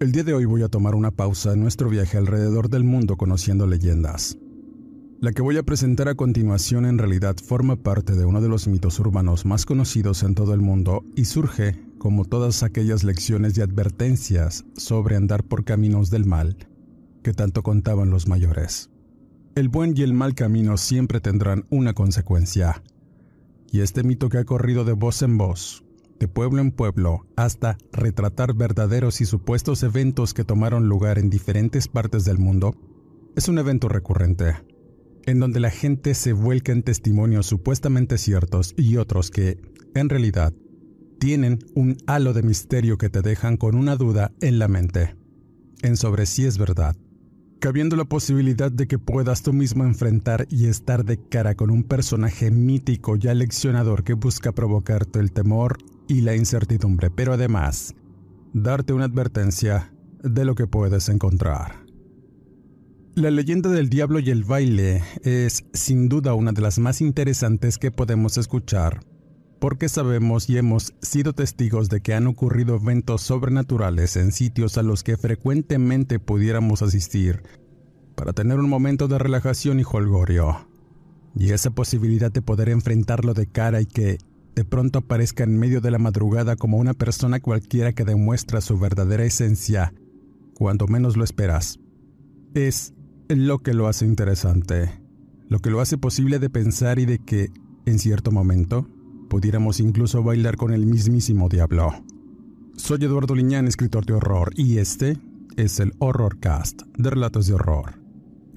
El día de hoy voy a tomar una pausa en nuestro viaje alrededor del mundo conociendo leyendas. La que voy a presentar a continuación en realidad forma parte de uno de los mitos urbanos más conocidos en todo el mundo y surge, como todas aquellas lecciones y advertencias sobre andar por caminos del mal que tanto contaban los mayores. El buen y el mal camino siempre tendrán una consecuencia. Y este mito que ha corrido de voz en voz, de pueblo en pueblo, hasta retratar verdaderos y supuestos eventos que tomaron lugar en diferentes partes del mundo, es un evento recurrente, en donde la gente se vuelca en testimonios supuestamente ciertos y otros que, en realidad, tienen un halo de misterio que te dejan con una duda en la mente, en sobre si es verdad, cabiendo la posibilidad de que puedas tú mismo enfrentar y estar de cara con un personaje mítico y aleccionador que busca provocarte el temor y la incertidumbre, pero además darte una advertencia de lo que puedes encontrar. La leyenda del diablo y el baile es sin duda una de las más interesantes que podemos escuchar, porque sabemos y hemos sido testigos de que han ocurrido eventos sobrenaturales en sitios a los que frecuentemente pudiéramos asistir para tener un momento de relajación y holgorio. Y esa posibilidad de poder enfrentarlo de cara y que de pronto aparezca en medio de la madrugada como una persona cualquiera que demuestra su verdadera esencia, cuando menos lo esperas. Es lo que lo hace interesante, lo que lo hace posible de pensar y de que, en cierto momento, pudiéramos incluso bailar con el mismísimo diablo. Soy Eduardo Liñán, escritor de horror, y este es el Horrorcast de Relatos de Horror.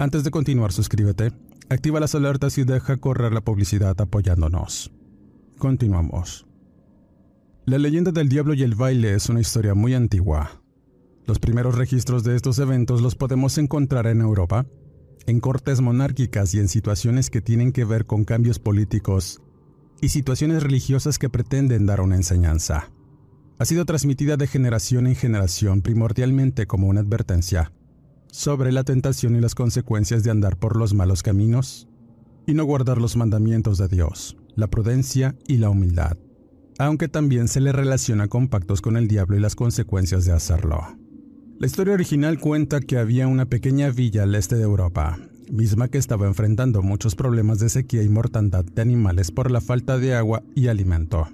Antes de continuar, suscríbete, activa las alertas y deja correr la publicidad apoyándonos. Continuamos. La leyenda del diablo y el baile es una historia muy antigua. Los primeros registros de estos eventos los podemos encontrar en Europa, en cortes monárquicas y en situaciones que tienen que ver con cambios políticos y situaciones religiosas que pretenden dar una enseñanza. Ha sido transmitida de generación en generación primordialmente como una advertencia sobre la tentación y las consecuencias de andar por los malos caminos y no guardar los mandamientos de Dios la prudencia y la humildad, aunque también se le relaciona con pactos con el diablo y las consecuencias de hacerlo. La historia original cuenta que había una pequeña villa al este de Europa, misma que estaba enfrentando muchos problemas de sequía y mortandad de animales por la falta de agua y alimento.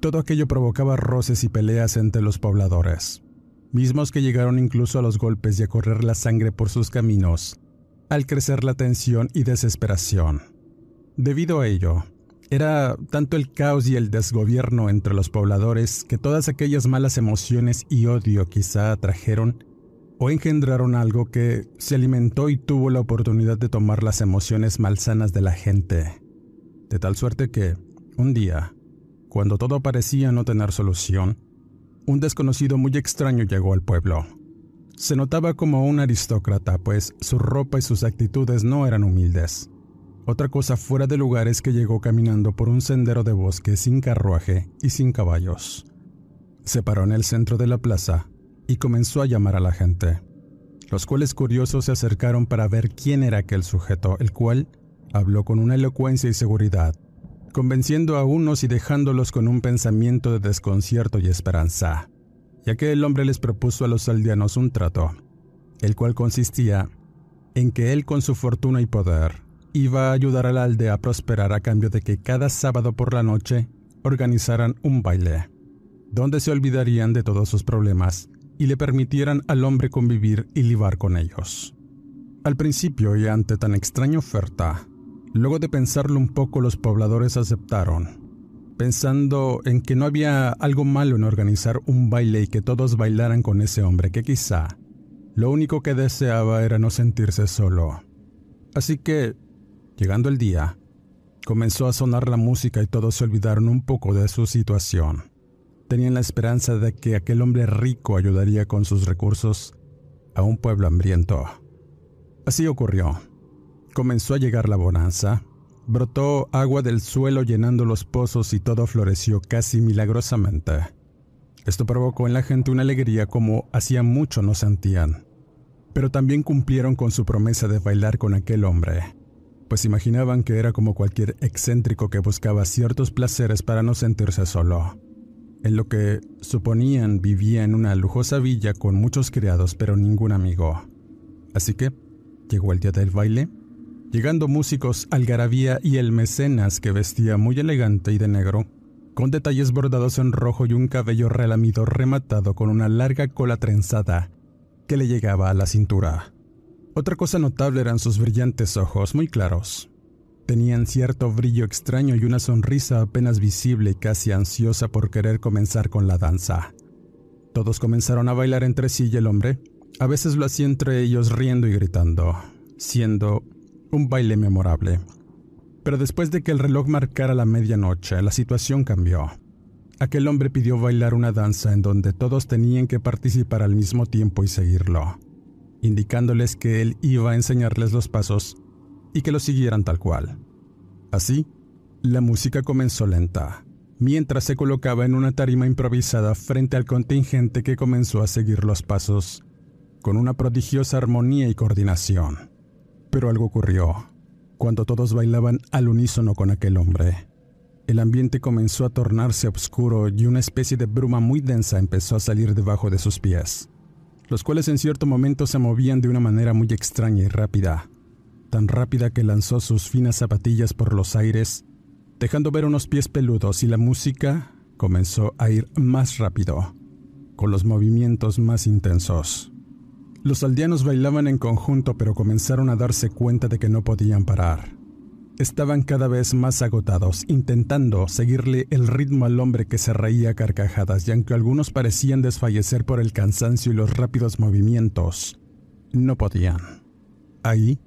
Todo aquello provocaba roces y peleas entre los pobladores, mismos que llegaron incluso a los golpes y a correr la sangre por sus caminos, al crecer la tensión y desesperación. Debido a ello, era tanto el caos y el desgobierno entre los pobladores que todas aquellas malas emociones y odio quizá atrajeron o engendraron algo que se alimentó y tuvo la oportunidad de tomar las emociones malsanas de la gente. De tal suerte que, un día, cuando todo parecía no tener solución, un desconocido muy extraño llegó al pueblo. Se notaba como un aristócrata, pues su ropa y sus actitudes no eran humildes. Otra cosa fuera de lugar es que llegó caminando por un sendero de bosque sin carruaje y sin caballos. Se paró en el centro de la plaza y comenzó a llamar a la gente, los cuales curiosos se acercaron para ver quién era aquel sujeto, el cual habló con una elocuencia y seguridad, convenciendo a unos y dejándolos con un pensamiento de desconcierto y esperanza, ya que el hombre les propuso a los aldeanos un trato, el cual consistía en que él con su fortuna y poder iba a ayudar a la aldea a prosperar a cambio de que cada sábado por la noche organizaran un baile, donde se olvidarían de todos sus problemas y le permitieran al hombre convivir y libar con ellos. Al principio y ante tan extraña oferta, luego de pensarlo un poco los pobladores aceptaron, pensando en que no había algo malo en organizar un baile y que todos bailaran con ese hombre que quizá lo único que deseaba era no sentirse solo. Así que, llegando el día, comenzó a sonar la música y todos se olvidaron un poco de su situación. Tenían la esperanza de que aquel hombre rico ayudaría con sus recursos a un pueblo hambriento. Así ocurrió. Comenzó a llegar la bonanza, brotó agua del suelo llenando los pozos y todo floreció casi milagrosamente. Esto provocó en la gente una alegría como hacía mucho no sentían. Pero también cumplieron con su promesa de bailar con aquel hombre, pues imaginaban que era como cualquier excéntrico que buscaba ciertos placeres para no sentirse solo. En lo que suponían vivía en una lujosa villa con muchos criados pero ningún amigo. Así que llegó el día del baile, llegando músicos algarabía y el mecenas que vestía muy elegante y de negro, con detalles bordados en rojo y un cabello relamido rematado con una larga cola trenzada que le llegaba a la cintura. Otra cosa notable eran sus brillantes ojos, muy claros. Tenían cierto brillo extraño y una sonrisa apenas visible y casi ansiosa por querer comenzar con la danza. Todos comenzaron a bailar entre sí y el hombre, a veces lo hacía entre ellos riendo y gritando, siendo un baile memorable. Pero después de que el reloj marcara la medianoche, la situación cambió. Aquel hombre pidió bailar una danza en donde todos tenían que participar al mismo tiempo y seguirlo, indicándoles que él iba a enseñarles los pasos y que lo siguieran tal cual. Así, la música comenzó lenta, mientras se colocaba en una tarima improvisada frente al contingente que comenzó a seguir los pasos, con una prodigiosa armonía y coordinación. Pero algo ocurrió cuando todos bailaban al unísono con aquel hombre. El ambiente comenzó a tornarse oscuro y una especie de bruma muy densa empezó a salir debajo de sus pies, los cuales en cierto momento se movían de una manera muy extraña y rápida, tan rápida que lanzó sus finas zapatillas por los aires, dejando ver unos pies peludos y la música comenzó a ir más rápido, con los movimientos más intensos. Los aldeanos bailaban en conjunto pero comenzaron a darse cuenta de que no podían parar. Estaban cada vez más agotados, intentando seguirle el ritmo al hombre que se reía a carcajadas y aunque algunos parecían desfallecer por el cansancio y los rápidos movimientos, no podían. Ahí,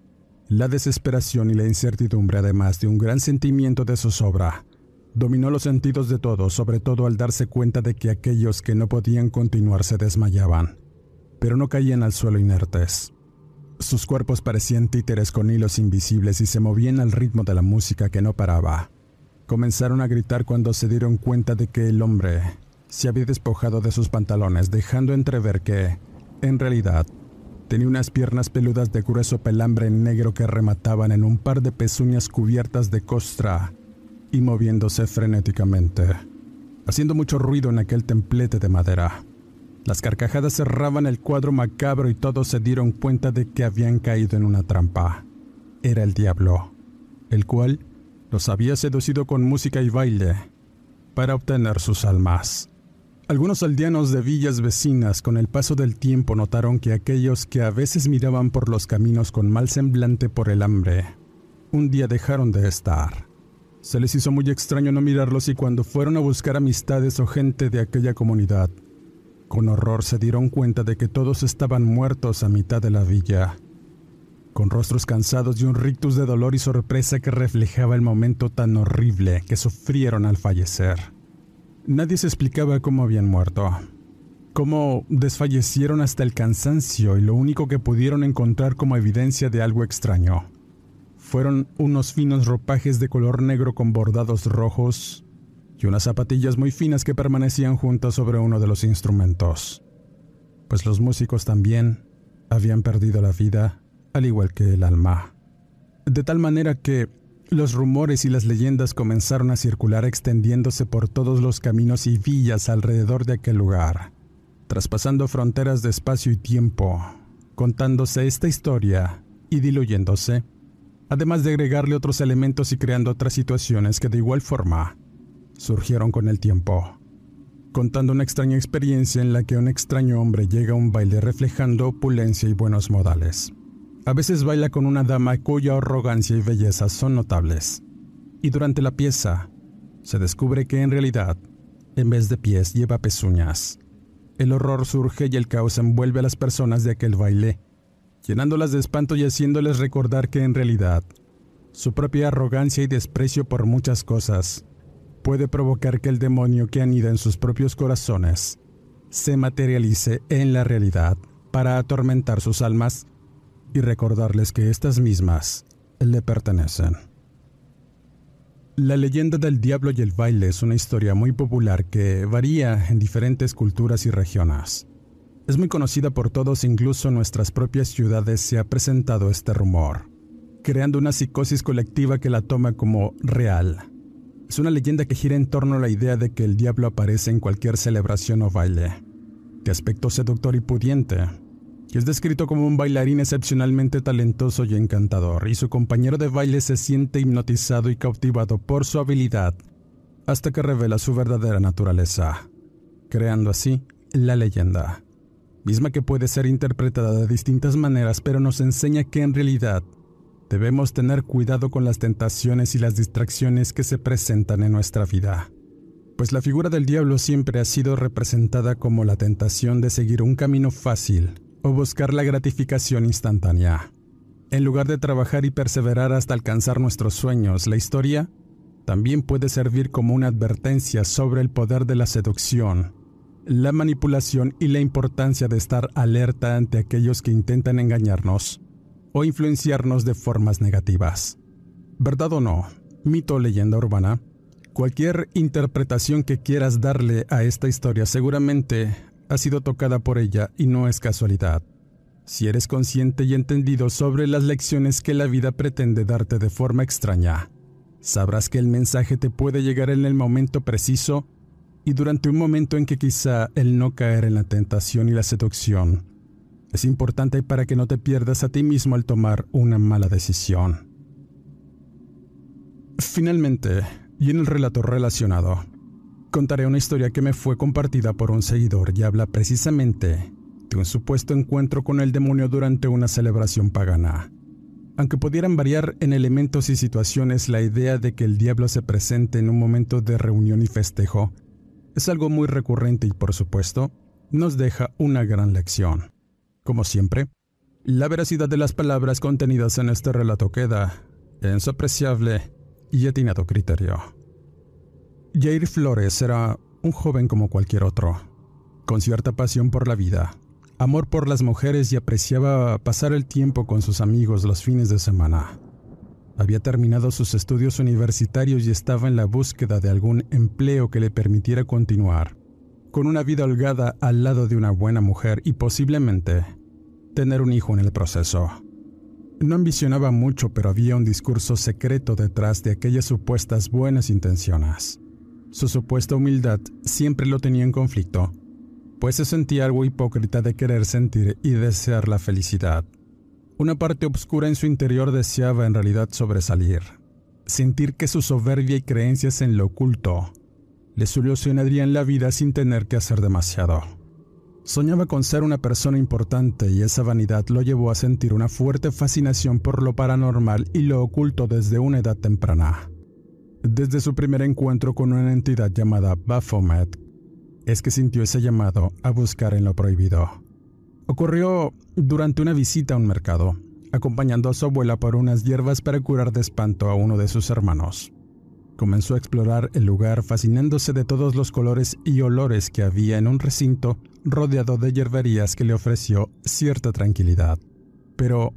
la desesperación y la incertidumbre, además de un gran sentimiento de zozobra, dominó los sentidos de todos, sobre todo al darse cuenta de que aquellos que no podían continuar se desmayaban pero no caían al suelo inertes. Sus cuerpos parecían títeres con hilos invisibles y se movían al ritmo de la música que no paraba. Comenzaron a gritar cuando se dieron cuenta de que el hombre se había despojado de sus pantalones, dejando entrever que, en realidad, tenía unas piernas peludas de grueso pelambre negro que remataban en un par de pezuñas cubiertas de costra y moviéndose frenéticamente, haciendo mucho ruido en aquel templete de madera. Las carcajadas cerraban el cuadro macabro y todos se dieron cuenta de que habían caído en una trampa. Era el diablo, el cual los había seducido con música y baile para obtener sus almas. Algunos aldeanos de villas vecinas con el paso del tiempo notaron que aquellos que a veces miraban por los caminos con mal semblante por el hambre, un día dejaron de estar. Se les hizo muy extraño no mirarlos y cuando fueron a buscar amistades o gente de aquella comunidad, con horror se dieron cuenta de que todos estaban muertos a mitad de la villa, con rostros cansados y un rictus de dolor y sorpresa que reflejaba el momento tan horrible que sufrieron al fallecer. Nadie se explicaba cómo habían muerto, cómo desfallecieron hasta el cansancio y lo único que pudieron encontrar como evidencia de algo extraño fueron unos finos ropajes de color negro con bordados rojos y unas zapatillas muy finas que permanecían juntas sobre uno de los instrumentos. pues los músicos también habían perdido la vida, al igual que el alma. De tal manera que los rumores y las leyendas comenzaron a circular extendiéndose por todos los caminos y villas alrededor de aquel lugar, traspasando fronteras de espacio y tiempo, contándose esta historia y diluyéndose, además de agregarle otros elementos y creando otras situaciones que de igual forma surgieron con el tiempo, contando una extraña experiencia en la que un extraño hombre llega a un baile reflejando opulencia y buenos modales. A veces baila con una dama cuya arrogancia y belleza son notables, y durante la pieza se descubre que en realidad, en vez de pies, lleva pezuñas. El horror surge y el caos envuelve a las personas de aquel baile, llenándolas de espanto y haciéndoles recordar que en realidad, su propia arrogancia y desprecio por muchas cosas puede provocar que el demonio que anida en sus propios corazones se materialice en la realidad para atormentar sus almas y recordarles que estas mismas le pertenecen. La leyenda del diablo y el baile es una historia muy popular que varía en diferentes culturas y regiones. Es muy conocida por todos, incluso en nuestras propias ciudades se ha presentado este rumor, creando una psicosis colectiva que la toma como real. Es una leyenda que gira en torno a la idea de que el diablo aparece en cualquier celebración o baile, de aspecto seductor y pudiente, que es descrito como un bailarín excepcionalmente talentoso y encantador, y su compañero de baile se siente hipnotizado y cautivado por su habilidad, hasta que revela su verdadera naturaleza, creando así la leyenda, misma que puede ser interpretada de distintas maneras, pero nos enseña que en realidad debemos tener cuidado con las tentaciones y las distracciones que se presentan en nuestra vida pues la figura del diablo siempre ha sido representada como la tentación de seguir un camino fácil o buscar la gratificación instantánea. En lugar de trabajar y perseverar hasta alcanzar nuestros sueños, la historia también puede servir como una advertencia sobre el poder de la seducción, la manipulación y la importancia de estar alerta ante aquellos que intentan engañarnos o influenciarnos de formas negativas. ¿Verdad o no? Mito o leyenda urbana. Cualquier interpretación que quieras darle a esta historia seguramente ha sido tocada por ella y no es casualidad. Si eres consciente y entendido sobre las lecciones que la vida pretende darte de forma extraña, sabrás que el mensaje te puede llegar en el momento preciso y durante un momento en que quizá el no caer en la tentación y la seducción es importante para que no te pierdas a ti mismo al tomar una mala decisión. Finalmente, y en el relato relacionado, contaré una historia que me fue compartida por un seguidor y habla precisamente de un supuesto encuentro con el demonio durante una celebración pagana. Aunque pudieran variar en elementos y situaciones, la idea de que el diablo se presente en un momento de reunión y festejo es algo muy recurrente y por supuesto nos deja una gran lección. Como siempre, la veracidad de las palabras contenidas en este relato queda en su apreciable y atinado criterio. Jair Flores era un joven como cualquier otro, con cierta pasión por la vida, amor por las mujeres y apreciaba pasar el tiempo con sus amigos los fines de semana. Había terminado sus estudios universitarios y estaba en la búsqueda de algún empleo que le permitiera continuar, con una vida holgada al lado de una buena mujer y posiblemente tener un hijo en el proceso. No ambicionaba mucho, pero había un discurso secreto detrás de aquellas supuestas buenas intenciones. Su supuesta humildad siempre lo tenía en conflicto, pues se sentía algo hipócrita de querer sentir y desear la felicidad. Una parte oscura en su interior deseaba en realidad sobresalir, sentir que su soberbia y creencias en lo oculto le solucionarían la vida sin tener que hacer demasiado. Soñaba con ser una persona importante y esa vanidad lo llevó a sentir una fuerte fascinación por lo paranormal y lo oculto desde una edad temprana. Desde su primer encuentro con una entidad llamada Baphomet, es que sintió ese llamado a buscar en lo prohibido. Ocurrió durante una visita a un mercado, acompañando a su abuela por unas hierbas para curar de espanto a uno de sus hermanos. Comenzó a explorar el lugar fascinándose de todos los colores y olores que había en un recinto rodeado de hierberías que le ofreció cierta tranquilidad. Pero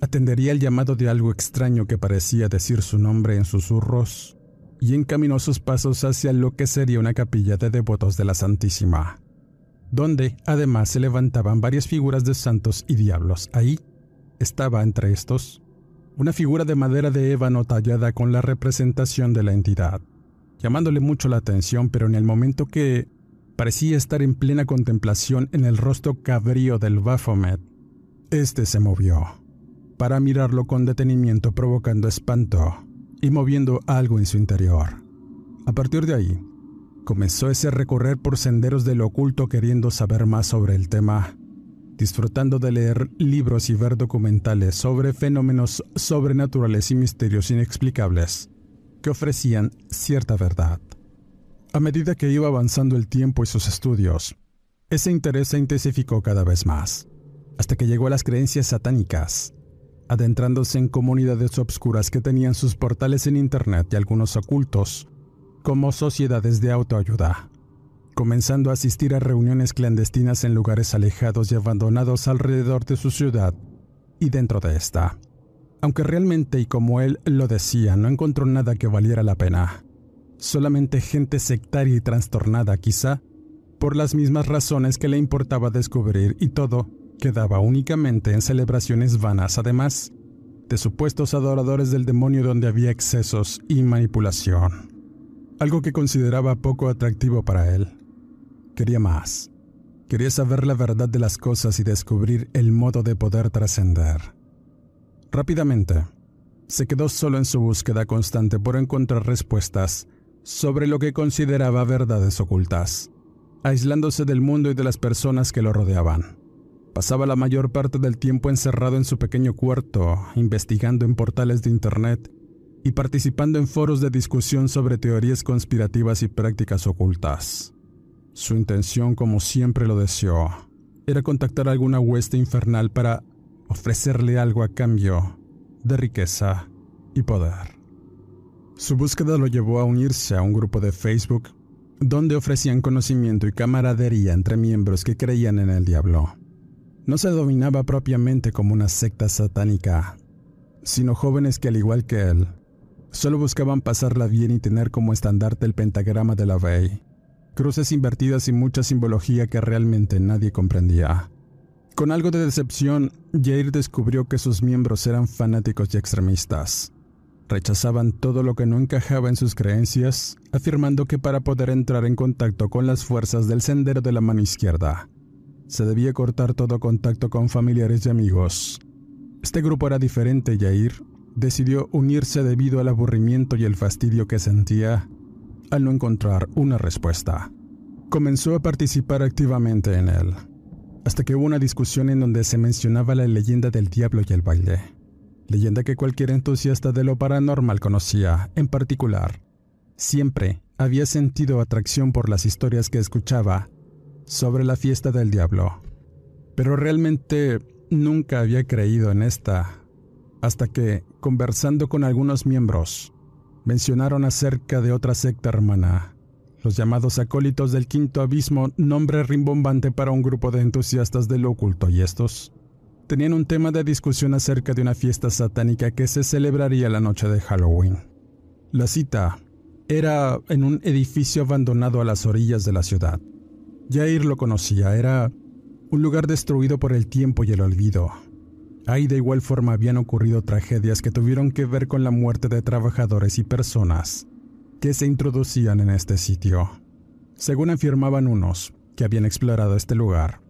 atendería el llamado de algo extraño que parecía decir su nombre en susurros y encaminó sus pasos hacia lo que sería una capilla de devotos de la Santísima. donde además se levantaban varias figuras de santos y diablos. Ahí estaba entre estos una figura de madera de ébano tallada con la representación de la entidad, llamándole mucho la atención, pero en el momento que parecía estar en plena contemplación en el rostro cabrío del Baphomet, este se movió para mirarlo con detenimiento provocando espanto y moviendo algo en su interior. A partir de ahí, comenzó ese recorrer por senderos de lo oculto queriendo saber más sobre el tema, disfrutando de leer libros y ver documentales sobre fenómenos sobrenaturales y misterios inexplicables que ofrecían cierta verdad. A medida que iba avanzando el tiempo y sus estudios, ese interés se intensificó cada vez más, hasta que llegó a las creencias satánicas, adentrándose en comunidades obscuras que tenían sus portales en Internet y algunos ocultos, como sociedades de autoayuda, comenzando a asistir a reuniones clandestinas en lugares alejados y abandonados alrededor de su ciudad y dentro de esta. Aunque realmente y como él lo decía, no encontró nada que valiera la pena. Solamente gente sectaria y trastornada quizá, por las mismas razones que le importaba descubrir y todo quedaba únicamente en celebraciones vanas, además de supuestos adoradores del demonio donde había excesos y manipulación. Algo que consideraba poco atractivo para él. Quería más. Quería saber la verdad de las cosas y descubrir el modo de poder trascender. Rápidamente, se quedó solo en su búsqueda constante por encontrar respuestas sobre lo que consideraba verdades ocultas, aislándose del mundo y de las personas que lo rodeaban. Pasaba la mayor parte del tiempo encerrado en su pequeño cuarto, investigando en portales de Internet y participando en foros de discusión sobre teorías conspirativas y prácticas ocultas. Su intención, como siempre lo deseó, era contactar a alguna hueste infernal para ofrecerle algo a cambio de riqueza y poder. Su búsqueda lo llevó a unirse a un grupo de Facebook donde ofrecían conocimiento y camaradería entre miembros que creían en el diablo no se dominaba propiamente como una secta satánica, sino jóvenes que al igual que él, solo buscaban pasarla bien y tener como estandarte el pentagrama de la Vey, cruces invertidas y mucha simbología que realmente nadie comprendía. Con algo de decepción, Jair descubrió que sus miembros eran fanáticos y extremistas. Rechazaban todo lo que no encajaba en sus creencias, afirmando que para poder entrar en contacto con las fuerzas del sendero de la mano izquierda, se debía cortar todo contacto con familiares y amigos. Este grupo era diferente y Jair decidió unirse debido al aburrimiento y el fastidio que sentía al no encontrar una respuesta. Comenzó a participar activamente en él, hasta que hubo una discusión en donde se mencionaba la leyenda del diablo y el baile, leyenda que cualquier entusiasta de lo paranormal conocía, en particular. Siempre había sentido atracción por las historias que escuchaba sobre la fiesta del diablo, pero realmente nunca había creído en esta, hasta que, conversando con algunos miembros, mencionaron acerca de otra secta hermana, los llamados acólitos del quinto abismo, nombre rimbombante para un grupo de entusiastas del oculto, y estos tenían un tema de discusión acerca de una fiesta satánica que se celebraría la noche de Halloween. La cita era en un edificio abandonado a las orillas de la ciudad. Jair lo conocía, era un lugar destruido por el tiempo y el olvido. Ahí de igual forma habían ocurrido tragedias que tuvieron que ver con la muerte de trabajadores y personas que se introducían en este sitio. Según afirmaban unos que habían explorado este lugar,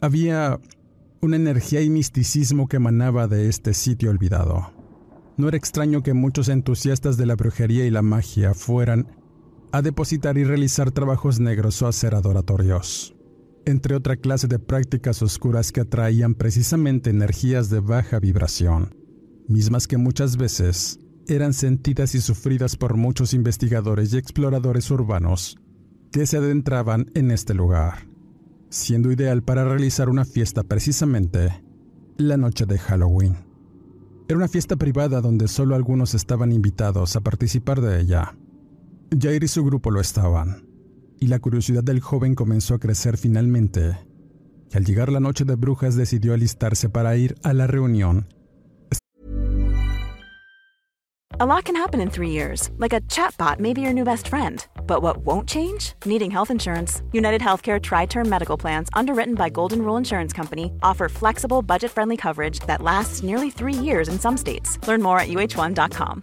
había una energía y misticismo que emanaba de este sitio olvidado. No era extraño que muchos entusiastas de la brujería y la magia fueran a depositar y realizar trabajos negros o hacer adoratorios, entre otra clase de prácticas oscuras que atraían precisamente energías de baja vibración, mismas que muchas veces eran sentidas y sufridas por muchos investigadores y exploradores urbanos que se adentraban en este lugar, siendo ideal para realizar una fiesta precisamente la noche de Halloween. Era una fiesta privada donde solo algunos estaban invitados a participar de ella, Jair y su grupo lo estaban, y la curiosidad del joven comenzó a crecer finalmente. Y al llegar la noche de brujas decidió alistarse para ir a la reunión A lot can happen in three years, like a chatbot may be your new best friend. But what won't change? Needing health insurance. United Healthcare Tri Term Medical Plans, underwritten by Golden Rule Insurance Company, offer flexible, budget friendly coverage that lasts nearly three years in some states. Learn more at uh1.com.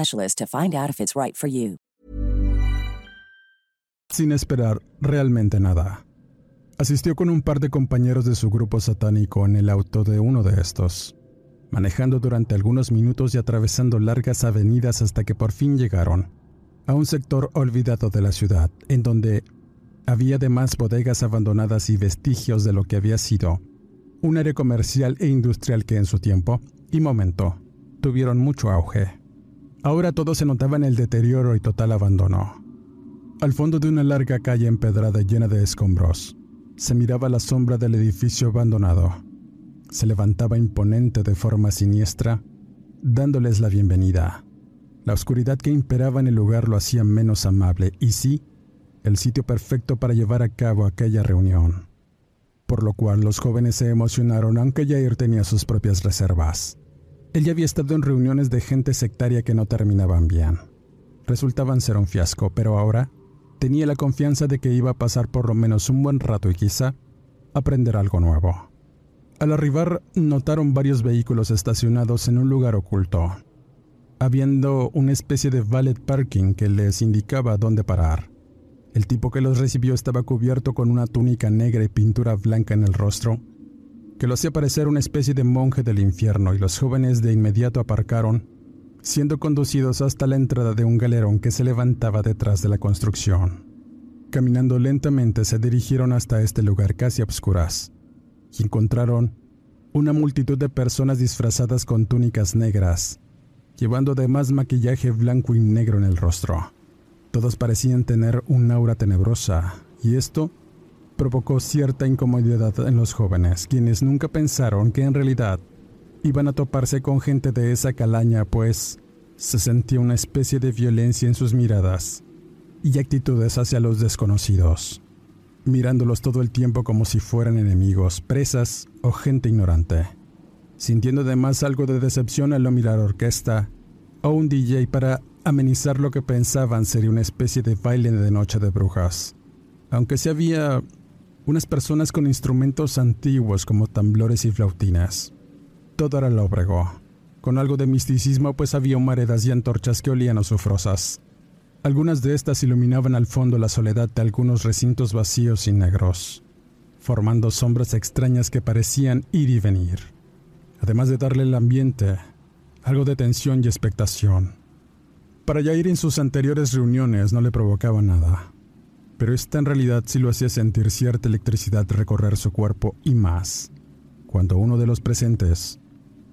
to find out if it's right for you. Sin esperar realmente nada. Asistió con un par de compañeros de su grupo satánico en el auto de uno de estos, manejando durante algunos minutos y atravesando largas avenidas hasta que por fin llegaron a un sector olvidado de la ciudad, en donde había además bodegas abandonadas y vestigios de lo que había sido un área comercial e industrial que en su tiempo y momento tuvieron mucho auge. Ahora todo se notaba en el deterioro y total abandono. Al fondo de una larga calle empedrada llena de escombros, se miraba la sombra del edificio abandonado. Se levantaba imponente de forma siniestra, dándoles la bienvenida. La oscuridad que imperaba en el lugar lo hacía menos amable y sí, el sitio perfecto para llevar a cabo aquella reunión. Por lo cual los jóvenes se emocionaron aunque Jair tenía sus propias reservas. Él ya había estado en reuniones de gente sectaria que no terminaban bien. Resultaban ser un fiasco, pero ahora tenía la confianza de que iba a pasar por lo menos un buen rato y quizá aprender algo nuevo. Al arribar notaron varios vehículos estacionados en un lugar oculto, habiendo una especie de valet parking que les indicaba dónde parar. El tipo que los recibió estaba cubierto con una túnica negra y pintura blanca en el rostro, que lo hacía parecer una especie de monje del infierno y los jóvenes de inmediato aparcaron, siendo conducidos hasta la entrada de un galerón que se levantaba detrás de la construcción. Caminando lentamente se dirigieron hasta este lugar casi a obscuras y encontraron una multitud de personas disfrazadas con túnicas negras, llevando además maquillaje blanco y negro en el rostro. Todos parecían tener un aura tenebrosa, y esto provocó cierta incomodidad en los jóvenes, quienes nunca pensaron que en realidad iban a toparse con gente de esa calaña, pues se sentía una especie de violencia en sus miradas y actitudes hacia los desconocidos, mirándolos todo el tiempo como si fueran enemigos, presas o gente ignorante, sintiendo además algo de decepción al no mirar orquesta o un DJ para amenizar lo que pensaban sería una especie de baile de noche de brujas, aunque se había unas personas con instrumentos antiguos como tamblores y flautinas. Todo era lóbrego, con algo de misticismo pues había humaredas y antorchas que olían azufrosas. Algunas de estas iluminaban al fondo la soledad de algunos recintos vacíos y negros, formando sombras extrañas que parecían ir y venir, además de darle al ambiente algo de tensión y expectación. Para Yair en sus anteriores reuniones no le provocaba nada pero esta en realidad sí lo hacía sentir cierta electricidad recorrer su cuerpo y más, cuando uno de los presentes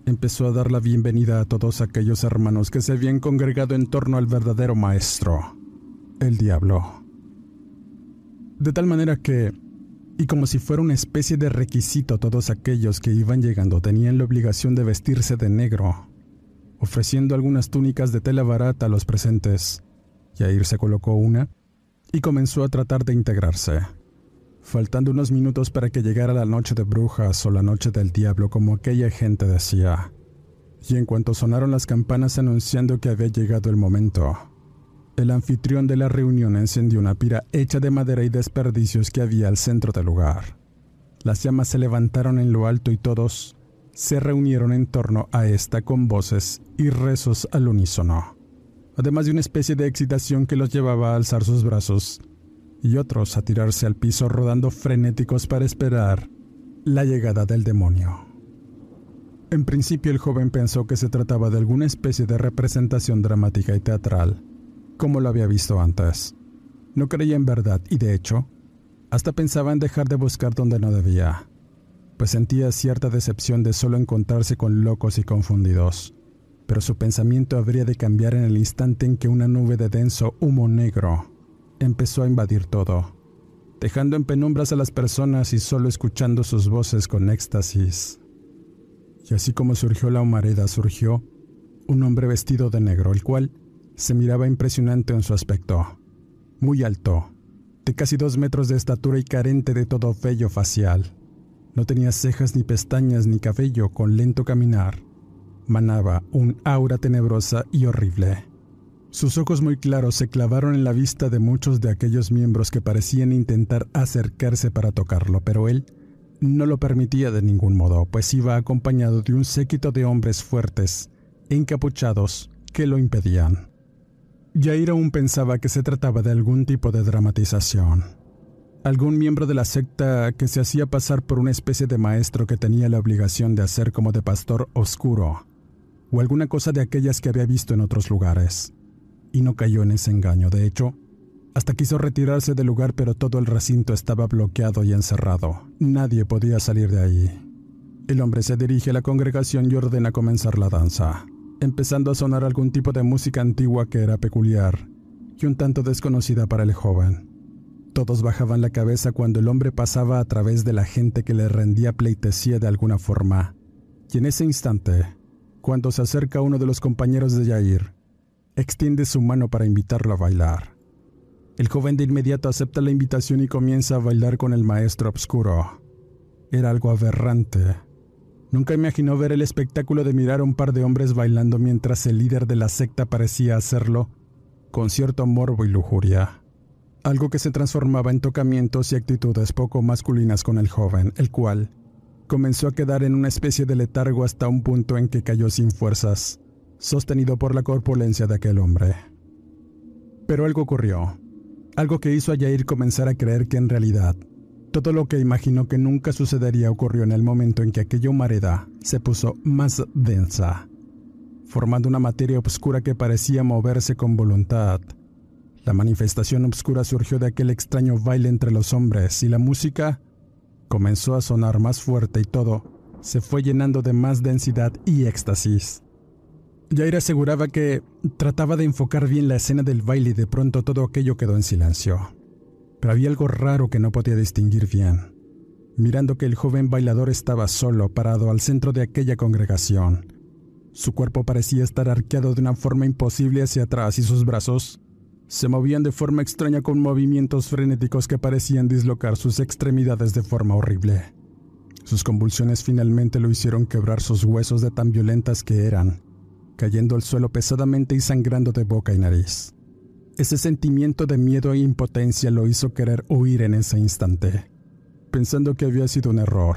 empezó a dar la bienvenida a todos aquellos hermanos que se habían congregado en torno al verdadero maestro, el diablo. De tal manera que, y como si fuera una especie de requisito, todos aquellos que iban llegando tenían la obligación de vestirse de negro, ofreciendo algunas túnicas de tela barata a los presentes. Yair se colocó una y comenzó a tratar de integrarse. Faltando unos minutos para que llegara la noche de brujas o la noche del diablo, como aquella gente decía. Y en cuanto sonaron las campanas anunciando que había llegado el momento, el anfitrión de la reunión encendió una pira hecha de madera y desperdicios que había al centro del lugar. Las llamas se levantaron en lo alto y todos se reunieron en torno a esta con voces y rezos al unísono además de una especie de excitación que los llevaba a alzar sus brazos y otros a tirarse al piso rodando frenéticos para esperar la llegada del demonio. En principio el joven pensó que se trataba de alguna especie de representación dramática y teatral, como lo había visto antes. No creía en verdad y de hecho, hasta pensaba en dejar de buscar donde no debía, pues sentía cierta decepción de solo encontrarse con locos y confundidos. Pero su pensamiento habría de cambiar en el instante en que una nube de denso humo negro empezó a invadir todo, dejando en penumbras a las personas y solo escuchando sus voces con éxtasis. Y así como surgió la humareda, surgió un hombre vestido de negro, el cual se miraba impresionante en su aspecto, muy alto, de casi dos metros de estatura y carente de todo vello facial. No tenía cejas ni pestañas ni cabello, con lento caminar. Manaba un aura tenebrosa y horrible. Sus ojos muy claros se clavaron en la vista de muchos de aquellos miembros que parecían intentar acercarse para tocarlo, pero él no lo permitía de ningún modo, pues iba acompañado de un séquito de hombres fuertes, encapuchados, que lo impedían. Jair aún pensaba que se trataba de algún tipo de dramatización. Algún miembro de la secta que se hacía pasar por una especie de maestro que tenía la obligación de hacer como de pastor oscuro, o alguna cosa de aquellas que había visto en otros lugares y no cayó en ese engaño. De hecho, hasta quiso retirarse del lugar, pero todo el recinto estaba bloqueado y encerrado. Nadie podía salir de ahí. El hombre se dirige a la congregación y ordena comenzar la danza, empezando a sonar algún tipo de música antigua que era peculiar y un tanto desconocida para el joven. Todos bajaban la cabeza cuando el hombre pasaba a través de la gente que le rendía pleitesía de alguna forma. Y en ese instante, cuando se acerca uno de los compañeros de Yair, extiende su mano para invitarlo a bailar. El joven de inmediato acepta la invitación y comienza a bailar con el maestro obscuro. Era algo aberrante. Nunca imaginó ver el espectáculo de mirar a un par de hombres bailando mientras el líder de la secta parecía hacerlo con cierto morbo y lujuria. Algo que se transformaba en tocamientos y actitudes poco masculinas con el joven, el cual comenzó a quedar en una especie de letargo hasta un punto en que cayó sin fuerzas sostenido por la corpulencia de aquel hombre. Pero algo ocurrió, algo que hizo a Yair comenzar a creer que en realidad todo lo que imaginó que nunca sucedería ocurrió en el momento en que aquella humareda se puso más densa, formando una materia oscura que parecía moverse con voluntad. La manifestación oscura surgió de aquel extraño baile entre los hombres y la música comenzó a sonar más fuerte y todo se fue llenando de más densidad y éxtasis. Jair aseguraba que trataba de enfocar bien la escena del baile y de pronto todo aquello quedó en silencio. Pero había algo raro que no podía distinguir bien. Mirando que el joven bailador estaba solo, parado al centro de aquella congregación. Su cuerpo parecía estar arqueado de una forma imposible hacia atrás y sus brazos se movían de forma extraña con movimientos frenéticos que parecían dislocar sus extremidades de forma horrible. Sus convulsiones finalmente lo hicieron quebrar sus huesos de tan violentas que eran, cayendo al suelo pesadamente y sangrando de boca y nariz. Ese sentimiento de miedo e impotencia lo hizo querer huir en ese instante, pensando que había sido un error.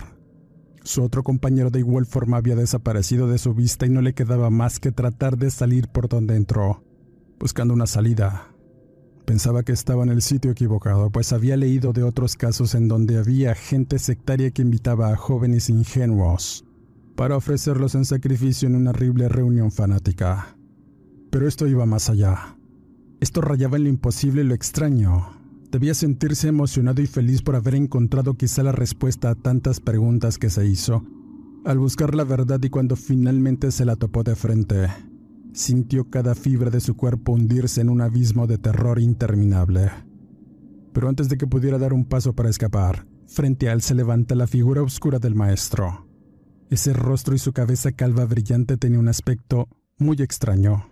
Su otro compañero de igual forma había desaparecido de su vista y no le quedaba más que tratar de salir por donde entró, buscando una salida. Pensaba que estaba en el sitio equivocado, pues había leído de otros casos en donde había gente sectaria que invitaba a jóvenes ingenuos para ofrecerlos en sacrificio en una horrible reunión fanática. Pero esto iba más allá. Esto rayaba en lo imposible y lo extraño. Debía sentirse emocionado y feliz por haber encontrado quizá la respuesta a tantas preguntas que se hizo. Al buscar la verdad y cuando finalmente se la topó de frente, sintió cada fibra de su cuerpo hundirse en un abismo de terror interminable. Pero antes de que pudiera dar un paso para escapar, frente a él se levanta la figura oscura del maestro. Ese rostro y su cabeza calva brillante tenía un aspecto muy extraño.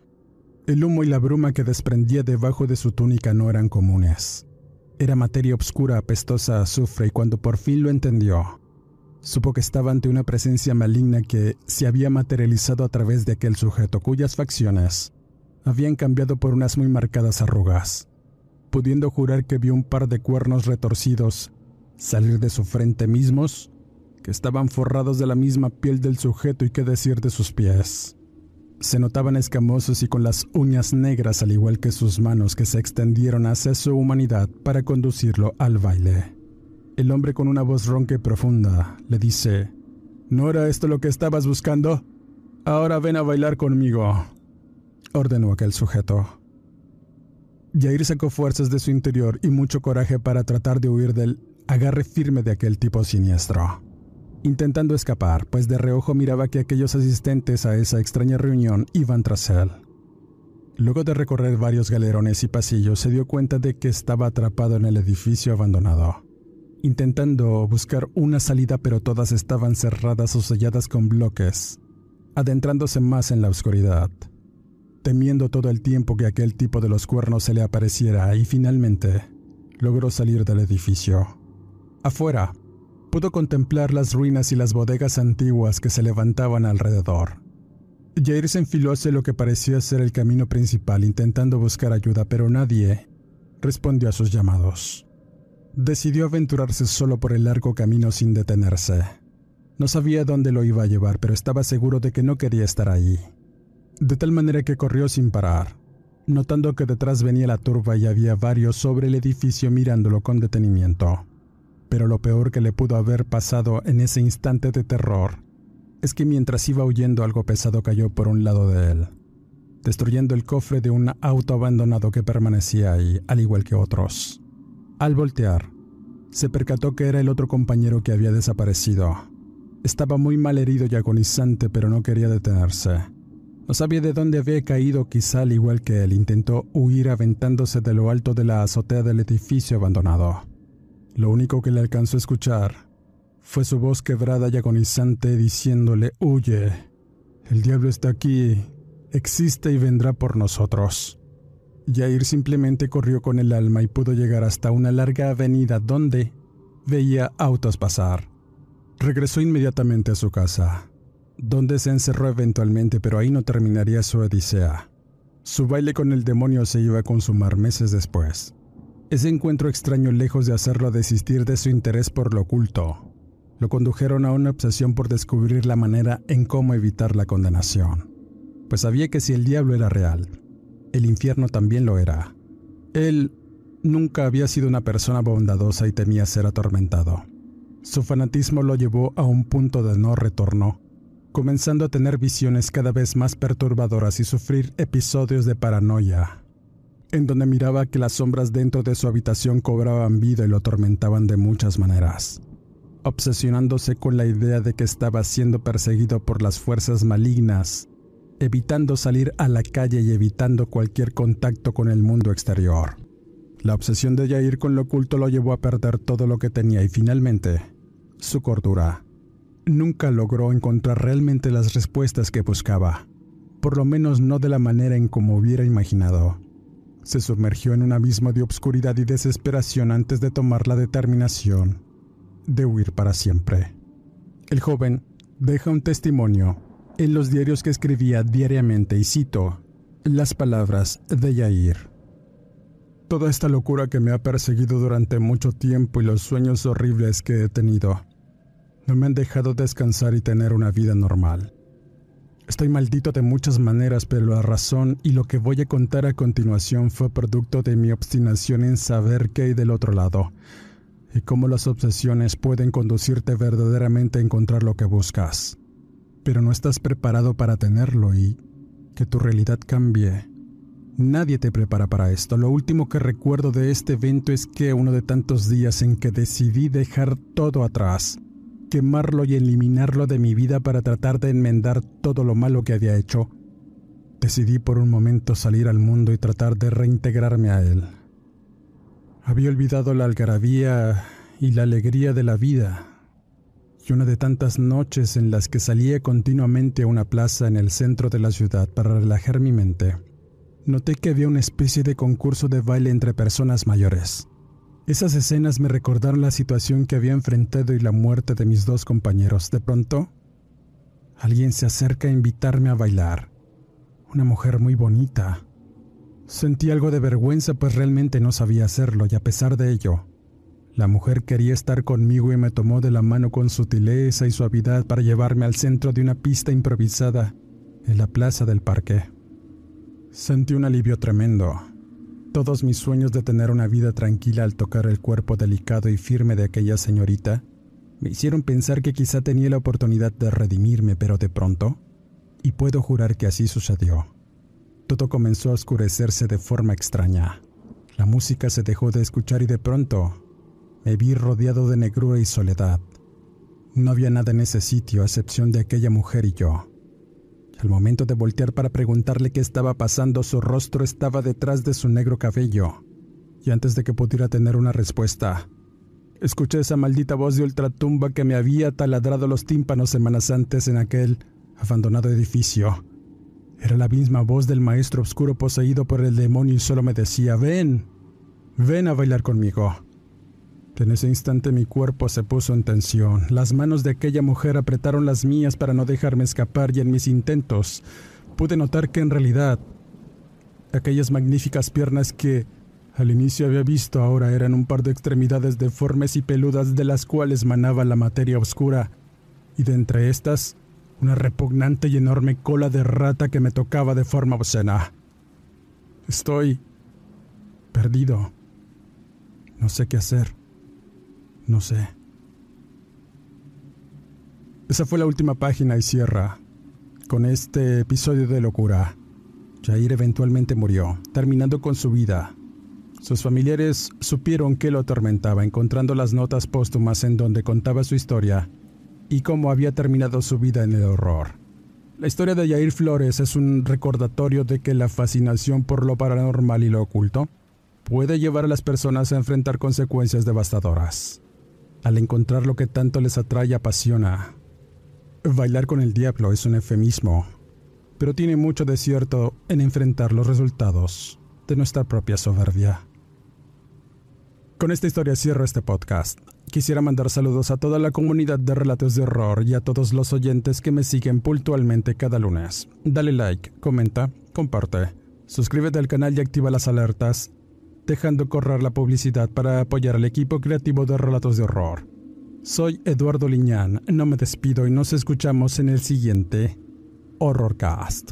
El humo y la bruma que desprendía debajo de su túnica no eran comunes. Era materia oscura, apestosa azufre, y cuando por fin lo entendió, supo que estaba ante una presencia maligna que se había materializado a través de aquel sujeto cuyas facciones habían cambiado por unas muy marcadas arrugas, pudiendo jurar que vio un par de cuernos retorcidos salir de su frente mismos que estaban forrados de la misma piel del sujeto y qué decir de sus pies. Se notaban escamosos y con las uñas negras al igual que sus manos que se extendieron hacia su humanidad para conducirlo al baile. El hombre con una voz ronca y profunda le dice, ¿No era esto lo que estabas buscando? Ahora ven a bailar conmigo, ordenó aquel sujeto. Jair sacó fuerzas de su interior y mucho coraje para tratar de huir del agarre firme de aquel tipo siniestro. Intentando escapar, pues de reojo miraba que aquellos asistentes a esa extraña reunión iban tras él. Luego de recorrer varios galerones y pasillos, se dio cuenta de que estaba atrapado en el edificio abandonado. Intentando buscar una salida, pero todas estaban cerradas o selladas con bloques, adentrándose más en la oscuridad temiendo todo el tiempo que aquel tipo de los cuernos se le apareciera y finalmente logró salir del edificio. Afuera, pudo contemplar las ruinas y las bodegas antiguas que se levantaban alrededor. Jair se enfiló hacia lo que parecía ser el camino principal intentando buscar ayuda, pero nadie respondió a sus llamados. Decidió aventurarse solo por el largo camino sin detenerse. No sabía dónde lo iba a llevar, pero estaba seguro de que no quería estar ahí de tal manera que corrió sin parar, notando que detrás venía la turba y había varios sobre el edificio mirándolo con detenimiento. Pero lo peor que le pudo haber pasado en ese instante de terror es que mientras iba huyendo algo pesado cayó por un lado de él, destruyendo el cofre de un auto abandonado que permanecía ahí, al igual que otros. Al voltear, se percató que era el otro compañero que había desaparecido. Estaba muy mal herido y agonizante, pero no quería detenerse. No sabía de dónde había caído, quizá al igual que él intentó huir aventándose de lo alto de la azotea del edificio abandonado. Lo único que le alcanzó a escuchar fue su voz quebrada y agonizante diciéndole, Huye, el diablo está aquí, existe y vendrá por nosotros. Jair simplemente corrió con el alma y pudo llegar hasta una larga avenida donde veía autos pasar. Regresó inmediatamente a su casa donde se encerró eventualmente, pero ahí no terminaría su odisea. Su baile con el demonio se iba a consumar meses después. Ese encuentro extraño, lejos de hacerlo desistir de su interés por lo oculto, lo condujeron a una obsesión por descubrir la manera en cómo evitar la condenación. Pues sabía que si el diablo era real, el infierno también lo era. Él nunca había sido una persona bondadosa y temía ser atormentado. Su fanatismo lo llevó a un punto de no retorno comenzando a tener visiones cada vez más perturbadoras y sufrir episodios de paranoia, en donde miraba que las sombras dentro de su habitación cobraban vida y lo atormentaban de muchas maneras, obsesionándose con la idea de que estaba siendo perseguido por las fuerzas malignas, evitando salir a la calle y evitando cualquier contacto con el mundo exterior. La obsesión de Jair con lo oculto lo llevó a perder todo lo que tenía y finalmente su cordura nunca logró encontrar realmente las respuestas que buscaba, por lo menos no de la manera en como hubiera imaginado. Se sumergió en un abismo de obscuridad y desesperación antes de tomar la determinación de huir para siempre. El joven deja un testimonio en los diarios que escribía diariamente y cito las palabras de Yair. Toda esta locura que me ha perseguido durante mucho tiempo y los sueños horribles que he tenido no me han dejado descansar y tener una vida normal. Estoy maldito de muchas maneras, pero la razón y lo que voy a contar a continuación fue producto de mi obstinación en saber qué hay del otro lado y cómo las obsesiones pueden conducirte verdaderamente a encontrar lo que buscas. Pero no estás preparado para tenerlo y que tu realidad cambie. Nadie te prepara para esto. Lo último que recuerdo de este evento es que uno de tantos días en que decidí dejar todo atrás quemarlo y eliminarlo de mi vida para tratar de enmendar todo lo malo que había hecho, decidí por un momento salir al mundo y tratar de reintegrarme a él. Había olvidado la algarabía y la alegría de la vida, una de tantas noches en las que salía continuamente a una plaza en el centro de la ciudad para relajar mi mente, noté que había una especie de concurso de baile entre personas mayores. Esas escenas me recordaron la situación que había enfrentado y la muerte de mis dos compañeros. De pronto, alguien se acerca a invitarme a bailar. Una mujer muy bonita. Sentí algo de vergüenza pues realmente no sabía hacerlo y a pesar de ello, la mujer quería estar conmigo y me tomó de la mano con sutileza y suavidad para llevarme al centro de una pista improvisada en la plaza del parque. Sentí un alivio tremendo. Todos mis sueños de tener una vida tranquila al tocar el cuerpo delicado y firme de aquella señorita me hicieron pensar que quizá tenía la oportunidad de redimirme, pero de pronto, y puedo jurar que así sucedió, todo comenzó a oscurecerse de forma extraña. La música se dejó de escuchar y de pronto me vi rodeado de negrura y soledad. No había nada en ese sitio a excepción de aquella mujer y yo. Al momento de voltear para preguntarle qué estaba pasando, su rostro estaba detrás de su negro cabello. Y antes de que pudiera tener una respuesta, escuché esa maldita voz de ultratumba que me había taladrado los tímpanos semanas antes en aquel abandonado edificio. Era la misma voz del maestro oscuro poseído por el demonio y solo me decía, ven, ven a bailar conmigo. En ese instante mi cuerpo se puso en tensión. Las manos de aquella mujer apretaron las mías para no dejarme escapar y en mis intentos pude notar que en realidad aquellas magníficas piernas que al inicio había visto ahora eran un par de extremidades deformes y peludas de las cuales manaba la materia oscura, y de entre estas una repugnante y enorme cola de rata que me tocaba de forma obscena. Estoy perdido. No sé qué hacer. No sé. Esa fue la última página y cierra. Con este episodio de locura, Jair eventualmente murió, terminando con su vida. Sus familiares supieron que lo atormentaba, encontrando las notas póstumas en donde contaba su historia y cómo había terminado su vida en el horror. La historia de Jair Flores es un recordatorio de que la fascinación por lo paranormal y lo oculto puede llevar a las personas a enfrentar consecuencias devastadoras. Al encontrar lo que tanto les atrae y apasiona, bailar con el diablo es un eufemismo, pero tiene mucho de cierto en enfrentar los resultados de nuestra propia soberbia. Con esta historia cierro este podcast. Quisiera mandar saludos a toda la comunidad de Relatos de Horror y a todos los oyentes que me siguen puntualmente cada lunes. Dale like, comenta, comparte, suscríbete al canal y activa las alertas, dejando correr la publicidad para apoyar al equipo creativo de Relatos de Horror. Soy Eduardo Liñán, no me despido y nos escuchamos en el siguiente Horrorcast.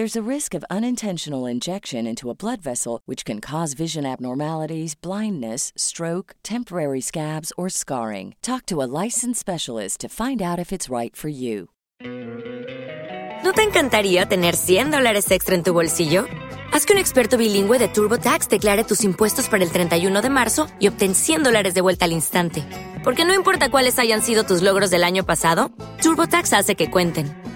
There's a risk of unintentional injection into a blood vessel, which can cause vision abnormalities, blindness, stroke, temporary scabs, or scarring. Talk to a licensed specialist to find out if it's right for you. ¿No te encantaría tener 100 dólares extra en tu bolsillo? Haz que un experto bilingüe de TurboTax declare tus impuestos para el 31 de marzo y obtén 100 dólares de vuelta al instante. Porque no importa cuáles hayan sido tus logros del año pasado, TurboTax hace que cuenten.